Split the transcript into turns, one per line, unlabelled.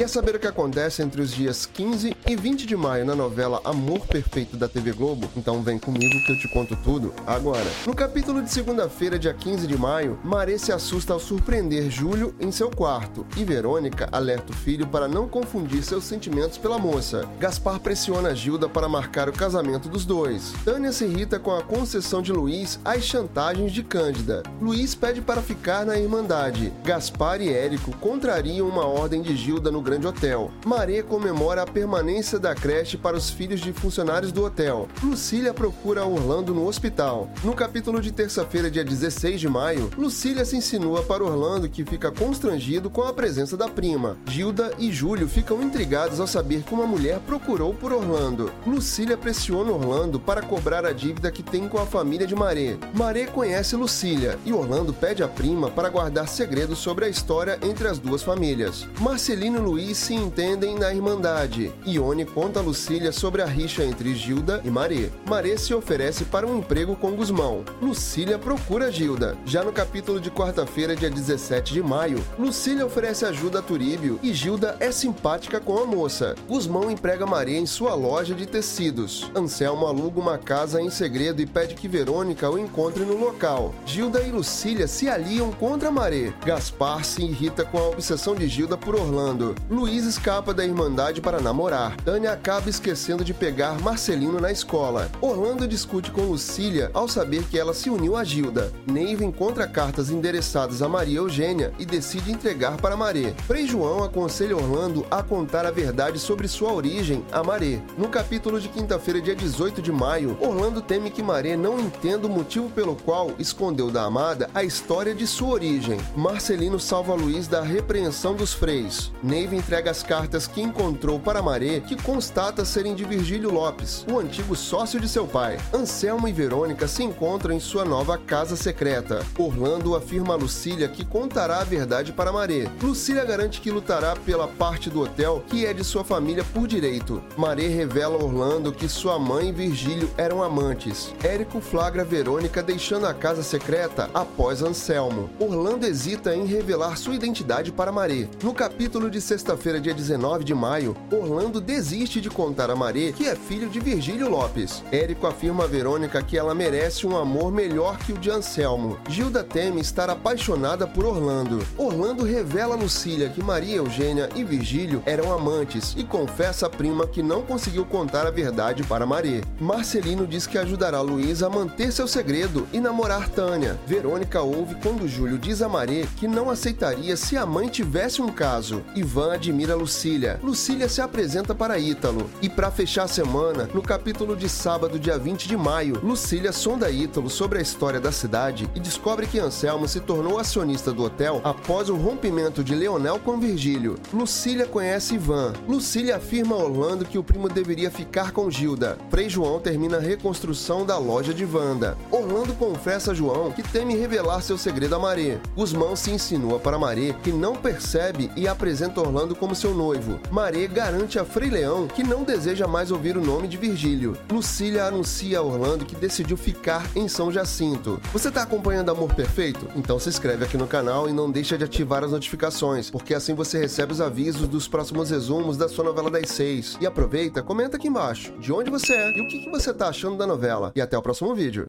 Quer saber o que acontece entre os dias 15 e 20 de maio na novela Amor Perfeito da TV Globo? Então vem comigo que eu te conto tudo agora. No capítulo de segunda-feira, dia 15 de maio, Maré se assusta ao surpreender Júlio em seu quarto e Verônica alerta o filho para não confundir seus sentimentos pela moça. Gaspar pressiona Gilda para marcar o casamento dos dois. Tânia se irrita com a concessão de Luiz às chantagens de Cândida. Luiz pede para ficar na Irmandade. Gaspar e Érico contrariam uma ordem de Gilda no Grande Hotel. Maré comemora a permanência da creche para os filhos de funcionários do hotel. Lucília procura Orlando no hospital. No capítulo de terça-feira, dia 16 de maio, Lucília se insinua para Orlando que fica constrangido com a presença da prima. Gilda e Júlio ficam intrigados ao saber que uma mulher procurou por Orlando. Lucília pressiona Orlando para cobrar a dívida que tem com a família de Maré. Maré conhece Lucília e Orlando pede à prima para guardar segredos sobre a história entre as duas famílias. Marcelino Luiz Luiz se entendem na Irmandade. Ione conta a Lucília sobre a rixa entre Gilda e Maré. Maré se oferece para um emprego com Guzmão. Lucília procura Gilda. Já no capítulo de quarta-feira, dia 17 de maio, Lucília oferece ajuda a Turíbio e Gilda é simpática com a moça. Guzmão emprega Maré em sua loja de tecidos. Anselmo aluga uma casa em segredo e pede que Verônica o encontre no local. Gilda e Lucília se aliam contra Maré. Gaspar se irrita com a obsessão de Gilda por Orlando. Luiz escapa da Irmandade para namorar. Tânia acaba esquecendo de pegar Marcelino na escola. Orlando discute com Lucília ao saber que ela se uniu a Gilda. Neiva encontra cartas endereçadas a Maria Eugênia e decide entregar para Maré. Frei João aconselha Orlando a contar a verdade sobre sua origem a Maré. No capítulo de quinta-feira, dia 18 de maio, Orlando teme que Maré não entenda o motivo pelo qual escondeu da amada a história de sua origem. Marcelino salva Luiz da repreensão dos freis. Neiva entrega as cartas que encontrou para Maré, que constata serem de Virgílio Lopes, o antigo sócio de seu pai. Anselmo e Verônica se encontram em sua nova casa secreta. Orlando afirma a Lucília que contará a verdade para Maré. Lucília garante que lutará pela parte do hotel que é de sua família por direito. Maré revela a Orlando que sua mãe e Virgílio eram amantes. Érico flagra Verônica deixando a casa secreta após Anselmo. Orlando hesita em revelar sua identidade para Maré. No capítulo de sexta sexta-feira, dia 19 de maio, Orlando desiste de contar a Maré que é filho de Virgílio Lopes. Érico afirma a Verônica que ela merece um amor melhor que o de Anselmo. Gilda teme estar apaixonada por Orlando. Orlando revela a Lucília que Maria Eugênia e Virgílio eram amantes e confessa à prima que não conseguiu contar a verdade para Maré. Marcelino diz que ajudará Luiz a manter seu segredo e namorar Tânia. Verônica ouve quando Júlio diz a Maré que não aceitaria se a mãe tivesse um caso. Ivan admira Lucília. Lucília se apresenta para Ítalo. E para fechar a semana, no capítulo de sábado, dia 20 de maio, Lucília sonda Ítalo sobre a história da cidade e descobre que Anselmo se tornou acionista do hotel após o rompimento de Leonel com Virgílio. Lucília conhece Ivan. Lucília afirma a Orlando que o primo deveria ficar com Gilda. Frei João termina a reconstrução da loja de Wanda. Orlando confessa a João que teme revelar seu segredo a Maré. Guzmão se insinua para Maré que não percebe e apresenta Orlando como seu noivo. Maré garante a Frei Leão que não deseja mais ouvir o nome de Virgílio. Lucília anuncia a Orlando que decidiu ficar em São Jacinto. Você está acompanhando Amor Perfeito? Então se inscreve aqui no canal e não deixa de ativar as notificações, porque assim você recebe os avisos dos próximos resumos da sua novela das seis. E aproveita, comenta aqui embaixo de onde você é e o que você está achando da novela. E até o próximo vídeo.